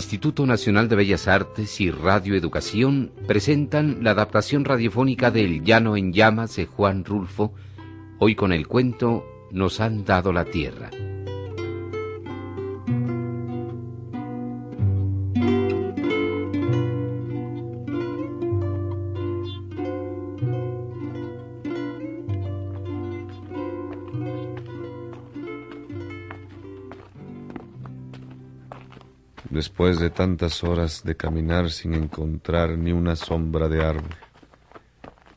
Instituto Nacional de Bellas Artes y Radio Educación presentan la adaptación radiofónica del Llano en Llamas de Juan Rulfo, hoy con el cuento Nos han dado la tierra. Después de tantas horas de caminar sin encontrar ni una sombra de árbol,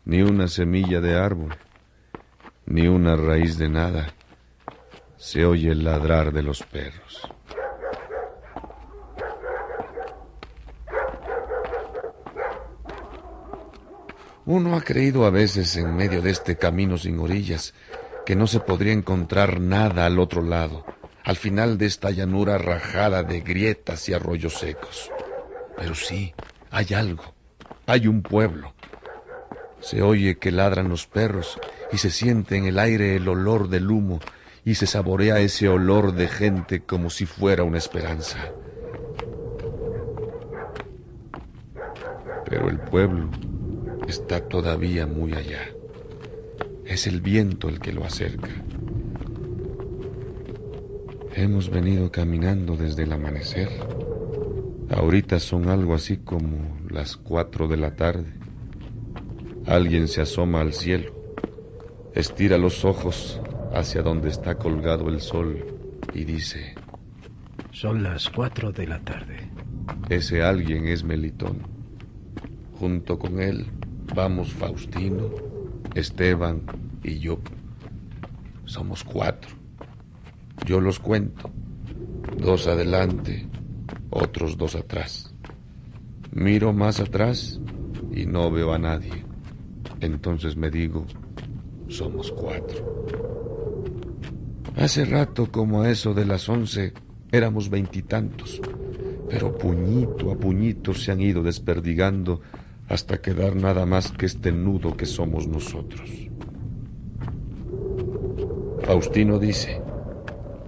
ni una semilla de árbol, ni una raíz de nada, se oye el ladrar de los perros. Uno ha creído a veces en medio de este camino sin orillas que no se podría encontrar nada al otro lado al final de esta llanura rajada de grietas y arroyos secos. Pero sí, hay algo, hay un pueblo. Se oye que ladran los perros y se siente en el aire el olor del humo y se saborea ese olor de gente como si fuera una esperanza. Pero el pueblo está todavía muy allá. Es el viento el que lo acerca. Hemos venido caminando desde el amanecer. Ahorita son algo así como las cuatro de la tarde. Alguien se asoma al cielo, estira los ojos hacia donde está colgado el sol y dice, Son las cuatro de la tarde. Ese alguien es Melitón. Junto con él vamos Faustino, Esteban y yo. Somos cuatro. Yo los cuento, dos adelante, otros dos atrás. Miro más atrás y no veo a nadie. Entonces me digo, somos cuatro. Hace rato, como a eso de las once, éramos veintitantos, pero puñito a puñito se han ido desperdigando hasta quedar nada más que este nudo que somos nosotros. Faustino dice,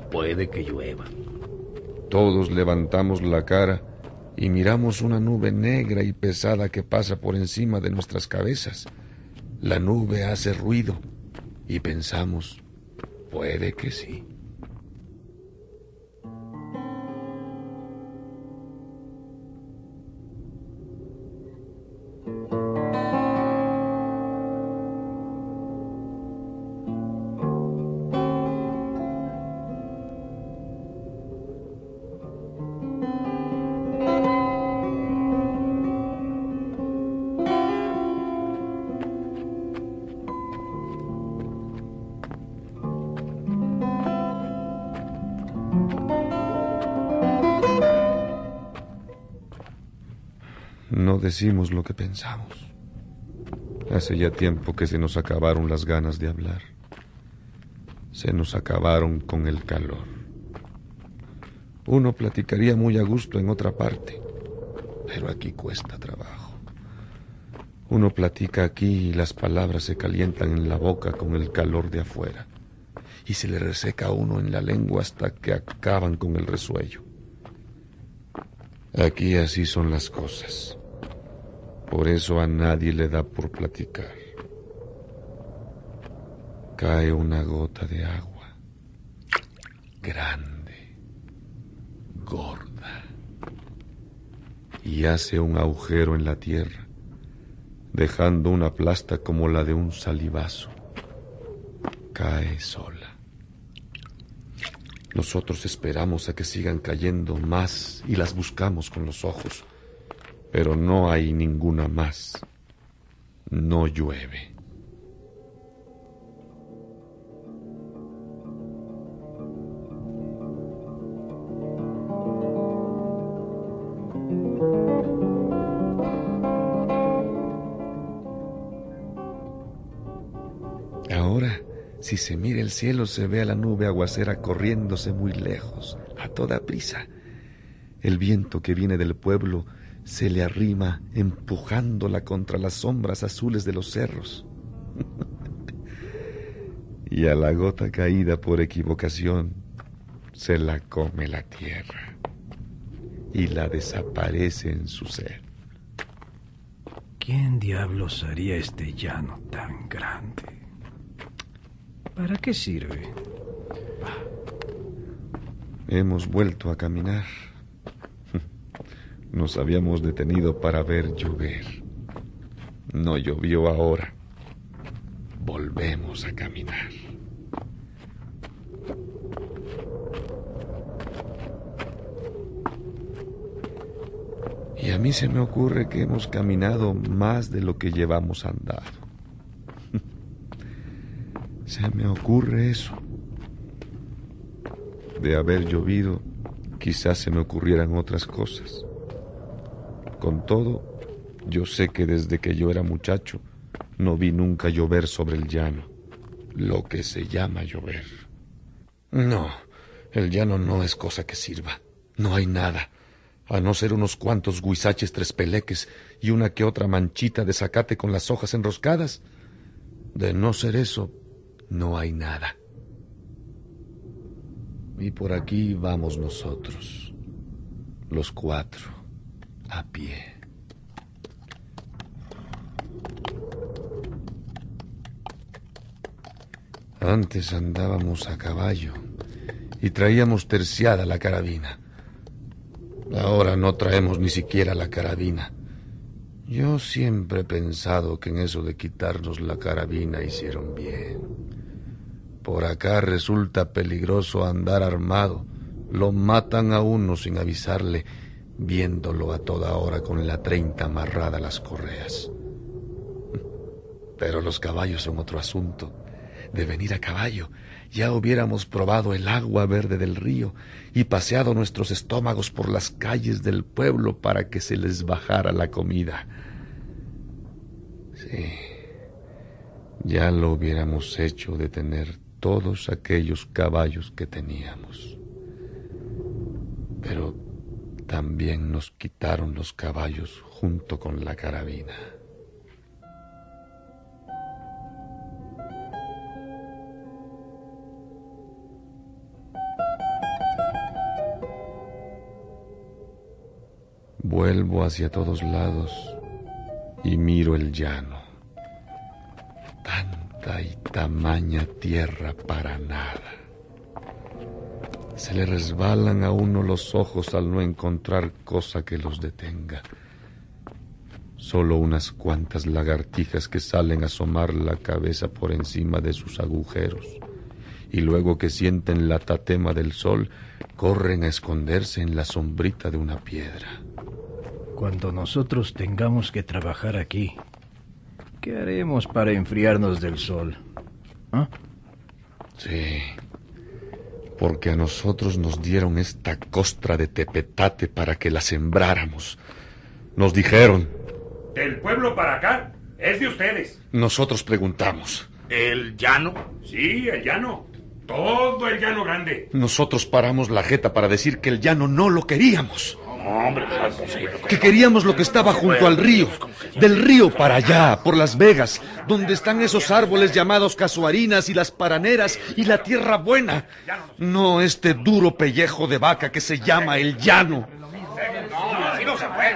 puede que llueva. Todos levantamos la cara y miramos una nube negra y pesada que pasa por encima de nuestras cabezas. La nube hace ruido y pensamos, puede que sí. Decimos lo que pensamos. Hace ya tiempo que se nos acabaron las ganas de hablar. Se nos acabaron con el calor. Uno platicaría muy a gusto en otra parte, pero aquí cuesta trabajo. Uno platica aquí y las palabras se calientan en la boca con el calor de afuera y se le reseca a uno en la lengua hasta que acaban con el resuello. Aquí así son las cosas. Por eso a nadie le da por platicar. Cae una gota de agua, grande, gorda, y hace un agujero en la tierra, dejando una plasta como la de un salivazo. Cae sola. Nosotros esperamos a que sigan cayendo más y las buscamos con los ojos pero no hay ninguna más. No llueve. Ahora, si se mira el cielo, se ve a la nube aguacera corriéndose muy lejos, a toda prisa. El viento que viene del pueblo se le arrima empujándola contra las sombras azules de los cerros. y a la gota caída por equivocación se la come la tierra. y la desaparece en su ser. ¿Quién diablos haría este llano tan grande? ¿Para qué sirve? Hemos vuelto a caminar. Nos habíamos detenido para ver llover. No llovió ahora. Volvemos a caminar. Y a mí se me ocurre que hemos caminado más de lo que llevamos andado. Se me ocurre eso. De haber llovido, quizás se me ocurrieran otras cosas. Con todo, yo sé que desde que yo era muchacho, no vi nunca llover sobre el llano, lo que se llama llover. No, el llano no es cosa que sirva. No hay nada a no ser unos cuantos guisaches tres peleques y una que otra manchita de zacate con las hojas enroscadas. De no ser eso, no hay nada. Y por aquí vamos nosotros, los cuatro, a pie. Antes andábamos a caballo y traíamos terciada la carabina. Ahora no traemos ni siquiera la carabina. Yo siempre he pensado que en eso de quitarnos la carabina hicieron bien. Por acá resulta peligroso andar armado. Lo matan a uno sin avisarle, viéndolo a toda hora con la treinta amarrada a las correas. Pero los caballos son otro asunto. De venir a caballo ya hubiéramos probado el agua verde del río y paseado nuestros estómagos por las calles del pueblo para que se les bajara la comida. Sí, ya lo hubiéramos hecho de tener todos aquellos caballos que teníamos. Pero también nos quitaron los caballos junto con la carabina. Vuelvo hacia todos lados y miro el llano. Tanta y tamaña tierra para nada. Se le resbalan a uno los ojos al no encontrar cosa que los detenga. Solo unas cuantas lagartijas que salen a asomar la cabeza por encima de sus agujeros y luego que sienten la tatema del sol, corren a esconderse en la sombrita de una piedra. Cuando nosotros tengamos que trabajar aquí, ¿qué haremos para enfriarnos del sol? ¿Ah? Sí, porque a nosotros nos dieron esta costra de tepetate para que la sembráramos. Nos dijeron... Del pueblo para acá, es de ustedes. Nosotros preguntamos. ¿El llano? Sí, el llano. Todo el llano grande. Nosotros paramos la jeta para decir que el llano no lo queríamos. Que queríamos lo que estaba junto al río. Del río para allá, por Las Vegas, donde están esos árboles llamados casuarinas y las paraneras y la tierra buena. No este duro pellejo de vaca que se llama el llano.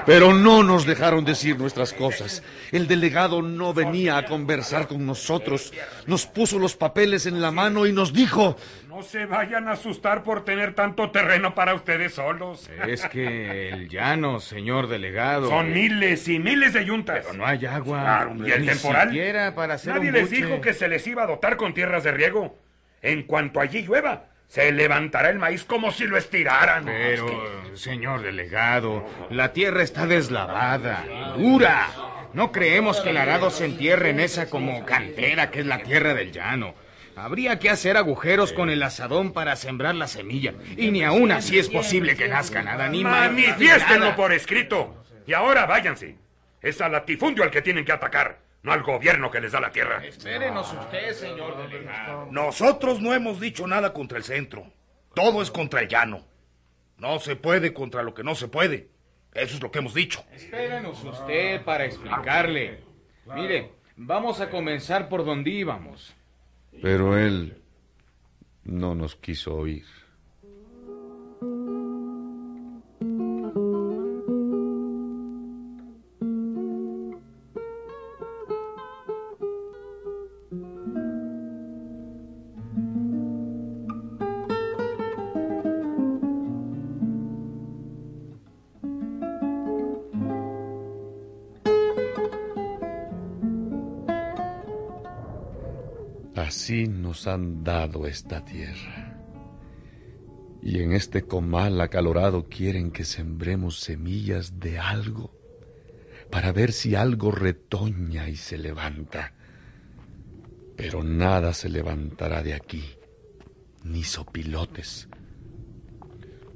Pero no nos dejaron decir nuestras cosas. El delegado no venía a conversar con nosotros. Nos puso los papeles en la mano y nos dijo... No se vayan a asustar por tener tanto terreno para ustedes solos. Es que el llano, señor delegado... Son miles y miles de yuntas. Pero no hay agua. y el temporal. para hacer Nadie les dijo que se les iba a dotar con tierras de riego. En cuanto allí llueva, se levantará el maíz como si lo estiraran. Pero, señor delegado, la tierra está deslavada, dura. No creemos que el arado se entierre en esa como cantera que es la tierra del llano. Habría que hacer agujeros con el asadón para sembrar la semilla. Y ni aún así es posible que nazca nada, ni Manifiéstenlo por escrito. Y ahora váyanse. Es al latifundio al que tienen que atacar no al gobierno que les da la tierra. Espérenos usted, señor delegado. Nosotros no hemos dicho nada contra el centro. Todo es contra el llano. No se puede contra lo que no se puede. Eso es lo que hemos dicho. Espérenos usted para explicarle. Mire, vamos a comenzar por donde íbamos. Pero él no nos quiso oír. Así nos han dado esta tierra. Y en este comal acalorado quieren que sembremos semillas de algo para ver si algo retoña y se levanta. Pero nada se levantará de aquí, ni sopilotes.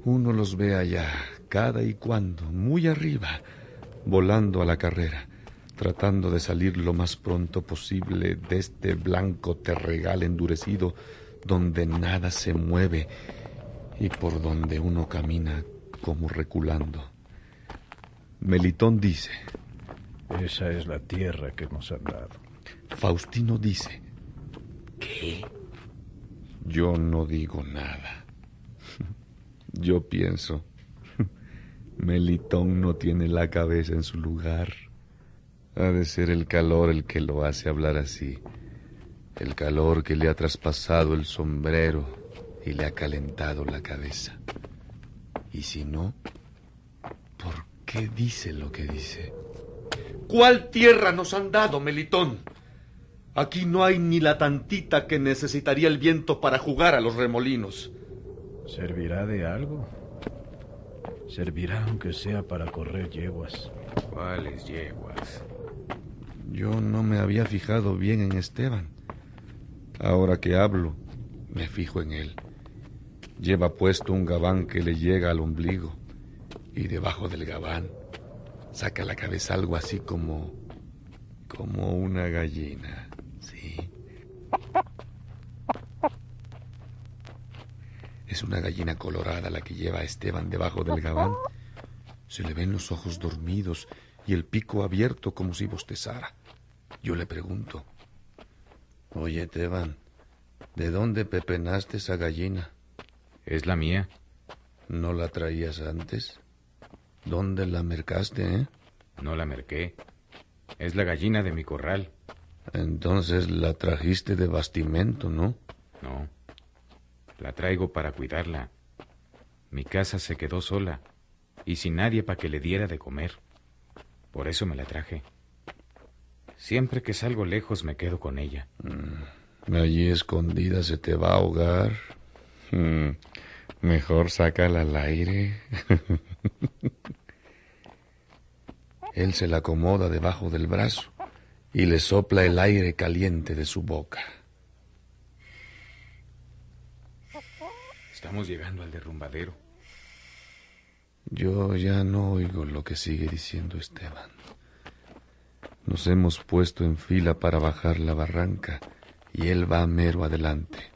Uno los ve allá, cada y cuando, muy arriba, volando a la carrera, tratando de salir lo más pronto posible de este blanco terregal endurecido donde nada se mueve y por donde uno camina como reculando. Melitón dice, Esa es la tierra que nos han dado. Faustino dice, ¿qué? Yo no digo nada. Yo pienso, Melitón no tiene la cabeza en su lugar. Ha de ser el calor el que lo hace hablar así. El calor que le ha traspasado el sombrero y le ha calentado la cabeza. Y si no, ¿por qué dice lo que dice? ¿Cuál tierra nos han dado, Melitón? Aquí no hay ni la tantita que necesitaría el viento para jugar a los remolinos. ¿Servirá de algo? Servirá aunque sea para correr yeguas. ¿Cuáles yeguas? Yo no me había fijado bien en Esteban. Ahora que hablo, me fijo en él. Lleva puesto un gabán que le llega al ombligo y debajo del gabán saca la cabeza algo así como como una gallina, sí. Es una gallina colorada la que lleva a Esteban debajo del gabán. Se le ven los ojos dormidos y el pico abierto como si bostezara. Yo le pregunto, Oye, Esteban, ¿de dónde pepenaste esa gallina? Es la mía. ¿No la traías antes? ¿Dónde la mercaste, eh? No la merqué. Es la gallina de mi corral. Entonces la trajiste de bastimento, ¿no? No. La traigo para cuidarla. Mi casa se quedó sola y sin nadie para que le diera de comer. Por eso me la traje. Siempre que salgo lejos me quedo con ella. Mm, allí escondida se te va a ahogar. Mm, mejor sácala al aire. Él se la acomoda debajo del brazo y le sopla el aire caliente de su boca. Estamos llegando al derrumbadero. Yo ya no oigo lo que sigue diciendo Esteban. Nos hemos puesto en fila para bajar la barranca y él va mero adelante.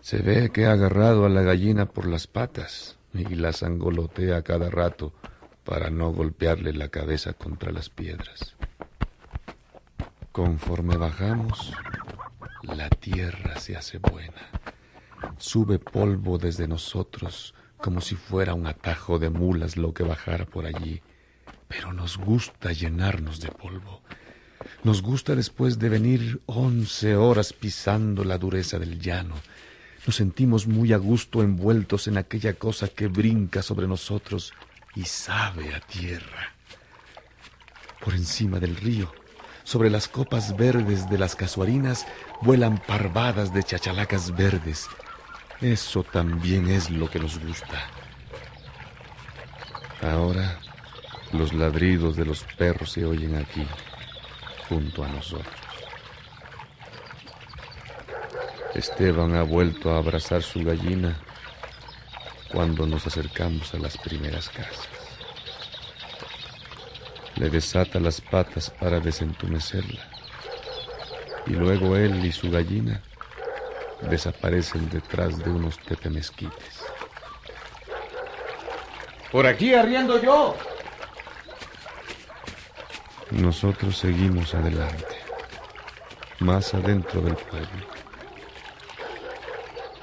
Se ve que ha agarrado a la gallina por las patas y la sangolotea cada rato para no golpearle la cabeza contra las piedras. Conforme bajamos, la tierra se hace buena. Sube polvo desde nosotros como si fuera un atajo de mulas lo que bajara por allí. Pero nos gusta llenarnos de polvo. Nos gusta después de venir once horas pisando la dureza del llano. Nos sentimos muy a gusto envueltos en aquella cosa que brinca sobre nosotros y sabe a tierra. Por encima del río, sobre las copas verdes de las casuarinas, vuelan parvadas de chachalacas verdes. Eso también es lo que nos gusta. Ahora los ladridos de los perros se oyen aquí, junto a nosotros. Esteban ha vuelto a abrazar su gallina cuando nos acercamos a las primeras casas. Le desata las patas para desentumecerla. Y luego él y su gallina desaparecen detrás de unos tetemesquites. Por aquí arriendo yo. Nosotros seguimos adelante, más adentro del pueblo.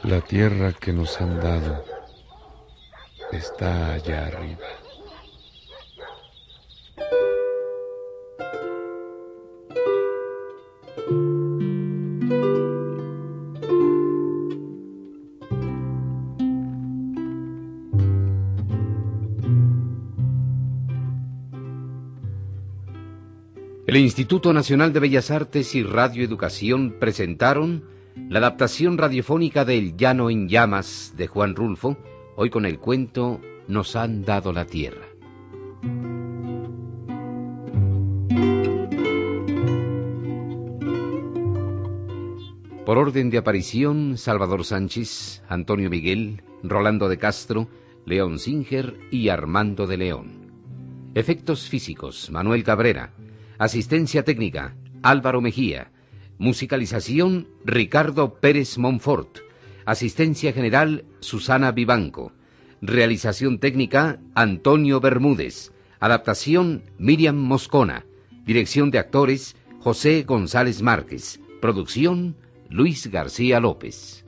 La tierra que nos han dado está allá arriba. Instituto Nacional de Bellas Artes y Radio Educación presentaron la adaptación radiofónica de El Llano en Llamas de Juan Rulfo, hoy con el cuento Nos han dado la tierra. Por orden de aparición, Salvador Sánchez, Antonio Miguel, Rolando de Castro, León Singer y Armando de León. Efectos físicos, Manuel Cabrera. Asistencia técnica, Álvaro Mejía. Musicalización, Ricardo Pérez Monfort. Asistencia general, Susana Vivanco. Realización técnica, Antonio Bermúdez. Adaptación, Miriam Moscona. Dirección de actores, José González Márquez. Producción, Luis García López.